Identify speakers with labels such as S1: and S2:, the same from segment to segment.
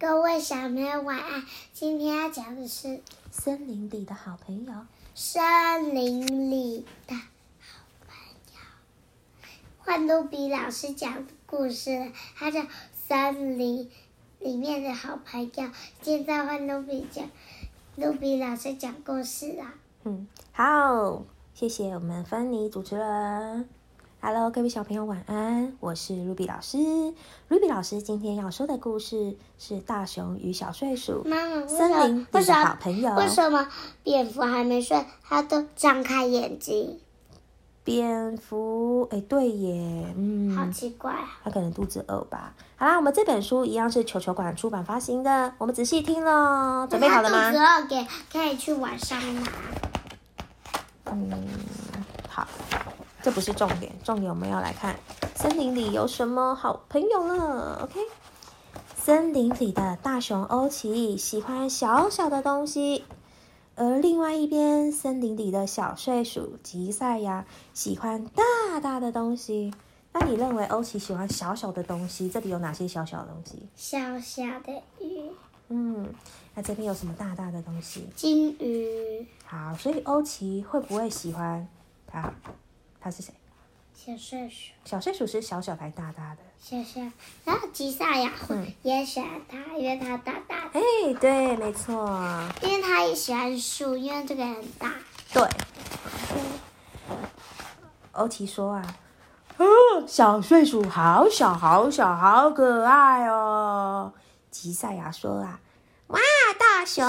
S1: 各位小朋友晚安。今天要讲的是
S2: 森林里的好朋友。
S1: 森林里的好朋友，换杜比老师讲的故事，他叫《森林里面的好朋友》。现在换杜比讲，杜比老师讲故事啦。
S2: 嗯，好，谢谢我们芬妮主持人。Hello，各位小朋友晚安，我是 Ruby 老师。Ruby 老师今天要说的故事是《大熊与小睡鼠》。
S1: 妈妈，
S2: 森林里的好朋友。
S1: 为什么蝙蝠还没睡，它都张开眼睛？
S2: 蝙蝠，哎，对耶，嗯，
S1: 好奇怪啊。
S2: 它可能肚子饿吧。好啦，我们这本书一样是球球馆出版发行的，我们仔细听喽。准备好了吗？
S1: 肚子饿，给可以去晚上拿。
S2: 嗯，好。这不是重点，重点我们要来看森林里有什么好朋友了。OK，森林里的大熊欧奇喜欢小小的东西，而另外一边森林里的小睡鼠吉赛亚喜欢大大的东西。那你认为欧奇喜欢小小的东西？这里有哪些小小的东西？
S1: 小小的鱼。
S2: 嗯，那这边有什么大大的东西？
S1: 金鱼。
S2: 好，所以欧奇会不会喜欢它？它是谁？
S1: 小睡鼠。
S2: 小睡鼠是小小还大大的？
S1: 小小。然后吉萨亚也喜欢它，因为它大大的。
S2: 哎，对，没错。
S1: 因为它也喜欢树，因为这个很大。
S2: 对。欧奇说啊，哦，小睡鼠好小好小，好可爱哦。吉赛亚说啊，哇，大熊。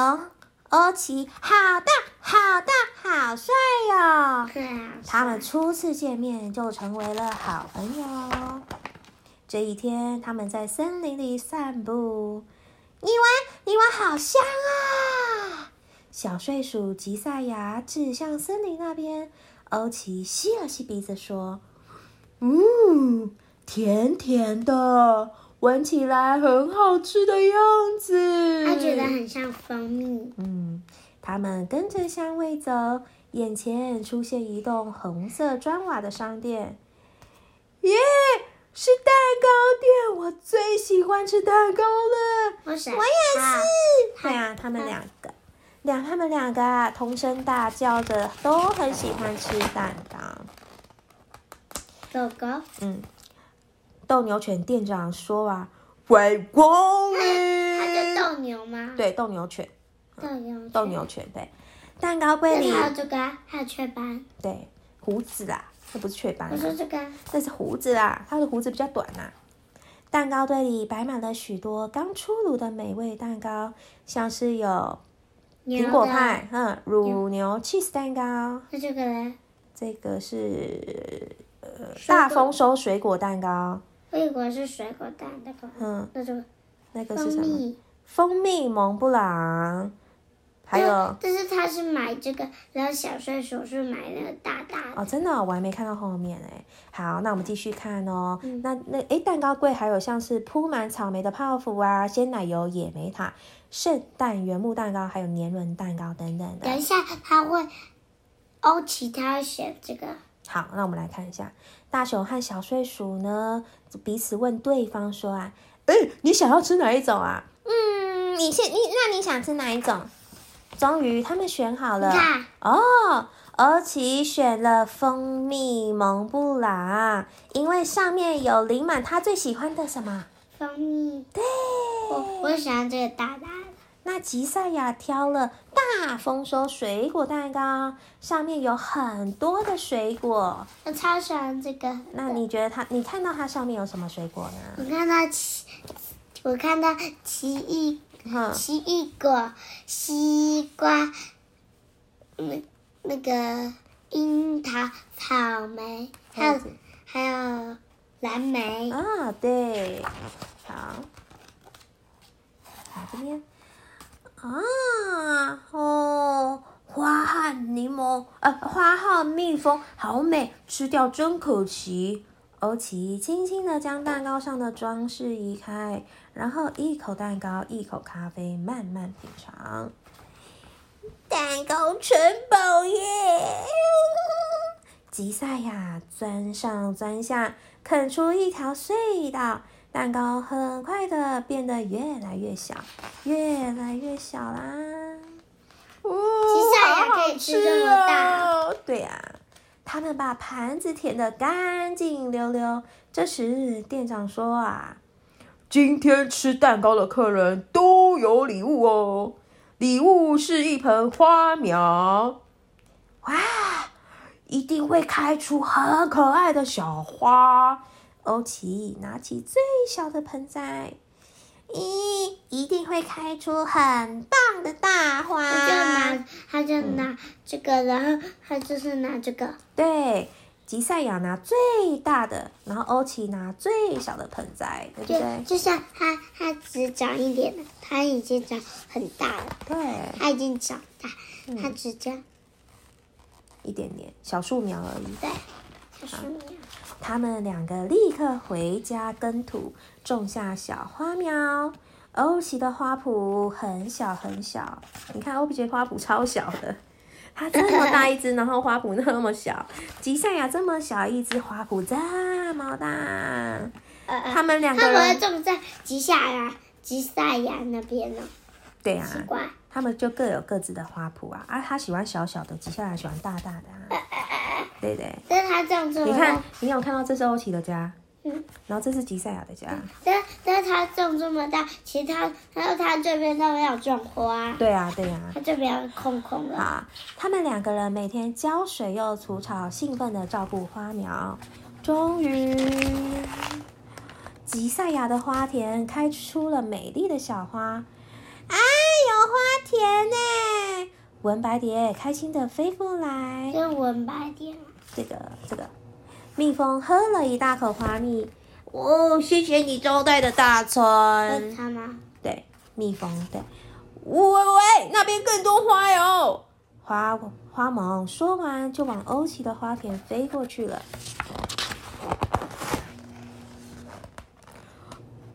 S2: 欧奇，好大，好大，好帅哟！他们初次见面就成为了好朋友。这一天，他们在森林里散步。你闻，你闻，好香啊！小睡鼠吉赛亚指向森林那边。欧奇吸了吸鼻子说：“嗯，甜甜的。”闻起来很好吃的样子，
S1: 他觉得很像蜂蜜。
S2: 嗯，他们跟着香味走，眼前出现一栋红色砖瓦的商店。耶，是蛋糕店！我最喜欢吃蛋糕了。
S1: 我也是。
S2: 对啊，他们两个，两他们两个啊，同声大叫着，都很喜欢吃蛋糕。
S1: 狗狗。嗯。
S2: 斗牛犬店长说：“啊，欢光临。”
S1: 它叫斗牛吗？
S2: 对，斗牛犬。
S1: 斗牛
S2: 犬对。蛋糕柜里
S1: 还有这个，还有雀斑。
S2: 对，胡子啦，这不是雀斑。
S1: 我说这个，
S2: 这是胡子啦，它的胡子比较短呐。蛋糕堆里摆满了许多刚出炉的美味蛋糕，像是有苹果派，嗯，乳牛 cheese 蛋糕。
S1: 那这个呢？
S2: 这个是呃大丰收水果蛋糕。
S1: 我以为是水果蛋那个，嗯，那就
S2: 那个是什么？蜂蜜蒙布朗，还有，
S1: 但是他是买这个，然后小睡鼠是买那个大大的。
S2: 哦，真的，我还没看到后面哎。好，那我们继续看哦。那那哎，蛋糕柜还有像是铺满草莓的泡芙啊，鲜奶油野莓塔、圣诞原木蛋糕，还有年轮蛋糕等等的。
S1: 等一下，他会欧奇，他要选这个。
S2: 好，那我们来看一下，大熊和小睡鼠呢，彼此问对方说啊，哎，你想要吃哪一种啊？嗯，你先，你那你想吃哪一种？终于他们选好了。哦，而奇选了蜂蜜蒙布朗，因为上面有淋满他最喜欢的什么？
S1: 蜂蜜。
S2: 对，
S1: 我我喜欢这个大大的。
S2: 那吉赛亚挑了大丰收水果蛋糕，上面有很多的水果。
S1: 我超喜欢这个。
S2: 那你觉得它？你看到它上面有什么水果呢？
S1: 我看到奇，我看到奇异，奇异果、西瓜，那那个樱桃、草莓，还有还有蓝莓。
S2: 啊，对，好，好这边。啊哦，花和柠檬，呃，花和蜜蜂，好美，吃掉真可惜。欧奇轻轻的将蛋糕上的装饰移开，然后一口蛋糕，一口咖啡，慢慢品尝。蛋糕城堡耶！吉赛亚钻上钻下，啃出一条隧道，蛋糕很快的变得越来越小，越来越小啦。哦，
S1: 吉赛亚可以吃
S2: 他们把盘子舔得干净溜溜。这时，店长说啊。今天吃蛋糕的客人都有礼物哦，礼物是一盆花苗，哇，一定会开出很可爱的小花。欧奇拿起最小的盆栽，咦，一定会开出很棒的大花。
S1: 他就拿，他就拿这个，然后他就是拿这个。
S2: 对，吉赛亚拿最大的，然后欧奇拿最小的盆栽，对不
S1: 就
S2: 对？
S1: 就像他，他只长一点的，他已经长很大了，
S2: 对，
S1: 他已经长大，
S2: 嗯
S1: 他只这样，
S2: 一点点小树苗而已。
S1: 对，就是那样。
S2: 他们两个立刻回家耕土，种下小花苗。欧奇的花圃很小很小，你看欧奇的花圃超小的，它这么大一只，然后花圃那么小。吉赛亚这么小一只，花圃这么大。他们两个
S1: 他们种在吉赛亚、吉赛亚那边呢，
S2: 对啊，
S1: 奇怪。
S2: 他们就各有各自的花圃啊。啊，他喜欢小小的，吉赛亚喜欢大大的啊。对对，
S1: 但是他这样种的
S2: 你看，，你有看到这是欧奇的家，
S1: 嗯，
S2: 然后这是吉赛亚的家。
S1: 但但是他种这么大，其他还有他这边都没有种花，
S2: 对啊，对啊。
S1: 他这边空空的。
S2: 好，他们两个人每天浇水又除草，兴奋的照顾花苗。终于，吉赛亚的花田开出了美丽的小花。啊，有花田呢！文白蝶开心的飞过来。
S1: 跟文白点，
S2: 这个这个，蜜蜂喝了一大口花蜜。哦，谢谢你招待的大
S1: 是
S2: 春。
S1: 他吗？
S2: 对，蜜蜂对。喂喂喂，那边更多花哟！花花萌说完就往欧奇的花田飞过去了。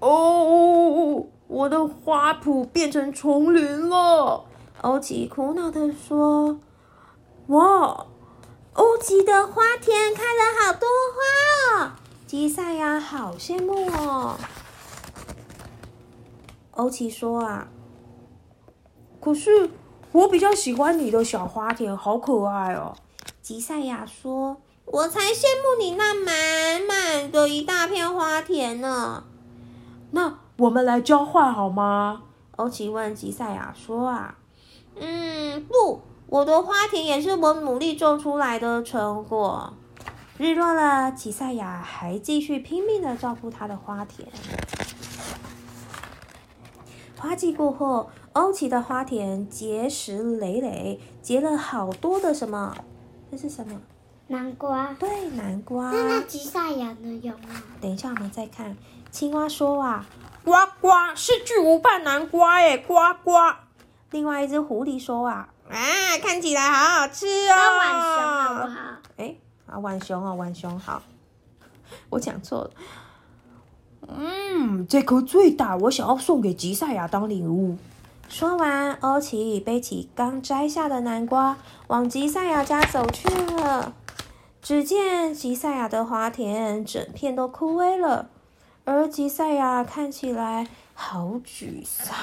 S2: 哦，我的花圃变成丛林了。欧奇苦恼的说：“哇，欧奇的花田开了好多花哦！吉赛亚好羡慕哦。”欧奇说啊，可是我比较喜欢你的小花田，好可爱哦。吉赛亚说：“我才羡慕你那满满的一大片花田呢。”那我们来交换好吗？欧奇问吉赛亚说啊，嗯，不，我的花田也是我努力种出来的成果。日落了，吉赛亚还继续拼命的照顾他的花田。花季过后，欧奇的花田结实累累，结了好多的什么？这是什么？
S1: 南瓜。
S2: 对，南瓜。
S1: 那那吉赛亚呢？有吗？
S2: 等一下，我们再看。青蛙说啊，呱呱是巨无霸南瓜耶，呱呱。另外一只狐狸说啊，啊，看起来好好吃哦。
S1: 那浣熊好不好？
S2: 哎，啊，浣熊哦，浣熊好，我讲错了。嗯，这颗最大，我想要送给吉赛亚当礼物。说完，欧奇背起刚摘下的南瓜，往吉赛亚家走去了。只见吉赛亚的花田整片都枯萎了，而吉赛亚看起来好沮丧。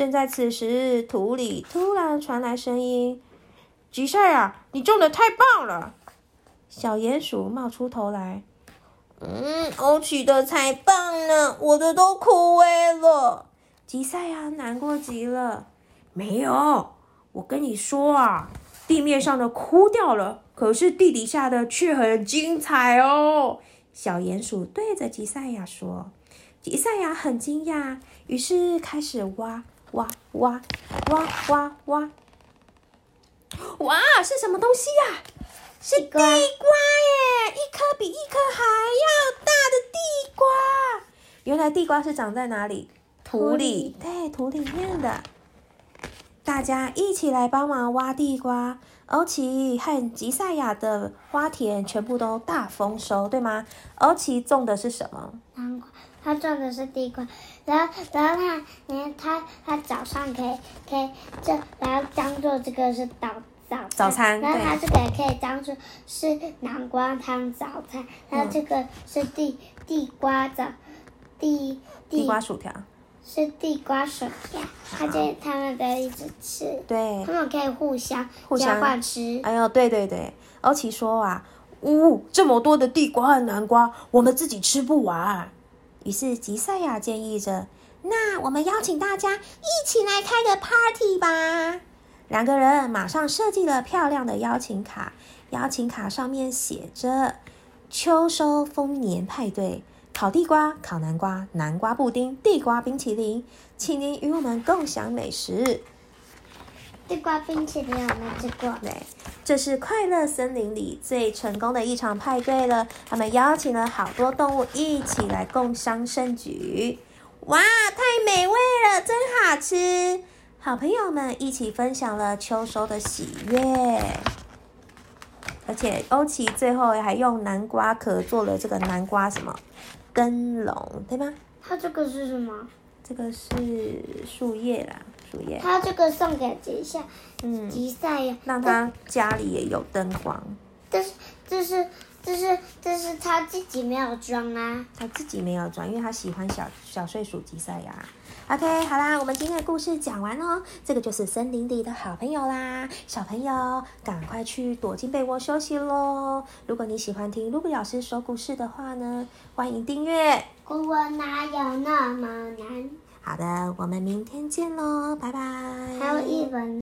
S2: 正在此时，土里突然传来声音：“吉赛亚，你种的太棒了！”小鼹鼠冒出头来：“嗯，欧奇的才棒呢，我的都枯萎了。”吉赛亚难过极了。没有，我跟你说啊，地面上的枯掉了，可是地底下的却很精彩哦。小鼹鼠对着吉赛亚说。吉赛亚很惊讶，于是开始挖挖挖挖挖挖。哇，是什么东西呀、是地瓜耶！一颗比一颗还要大的地瓜。原来地瓜是长在哪里？土里，对，土里面的。大家一起来帮忙挖地瓜。欧奇和吉赛亚的花田全部都大丰收，对吗？欧奇种的是什么？
S1: 南瓜，他种的是地瓜，然后然后他，你看他他早上可以可以这，然后当做这个是早早。
S2: 早餐
S1: 然后
S2: 对
S1: 它这个也可以当做是南瓜汤早餐。然后这个是地地瓜早地
S2: 地瓜薯条，
S1: 是地瓜薯条，它就他们都一直吃，
S2: 对
S1: 他，们可以互相
S2: 互相
S1: 交换吃。
S2: 哎呦，对对对，欧奇说啊，呜、这么多的地瓜和南瓜，我们自己吃不完。于是吉赛亚建议着，那我们邀请大家一起来开个 party 吧。两个人马上设计了漂亮的邀请卡，邀请卡上面写着“秋收丰年派对”。烤地瓜、烤南瓜、南瓜布丁、地瓜冰淇淋，请您与我们共享美食。
S1: 地瓜冰淇淋有没有吃过？
S2: 对，这是快乐森林里最成功的一场派对了。他们邀请了好多动物一起来共襄盛举。哇，太美味了，真好吃！好朋友们一起分享了秋收的喜悦。而且欧奇最后还用南瓜壳做了这个南瓜什么灯笼，对吗？
S1: 它这个是什么？
S2: 这个是树叶啦，树叶，
S1: 它这个送给吉赛
S2: 嗯，
S1: 吉赛呀，
S2: 让他家里也有灯光。
S1: 但是这是这是这是他自己没有装啊。
S2: 他自己没有装，因为他喜欢小小睡鼠吉赛亚。OK，好啦，我们今天的故事讲完哦。这个就是森林里的好朋友啦，小朋友赶快去躲进被窝休息喽。如果你喜欢听露露老师说故事的话呢，欢迎订阅。
S1: 古文哪有那么难？
S2: 好的，我们明天见喽，拜拜。
S1: 还有一本。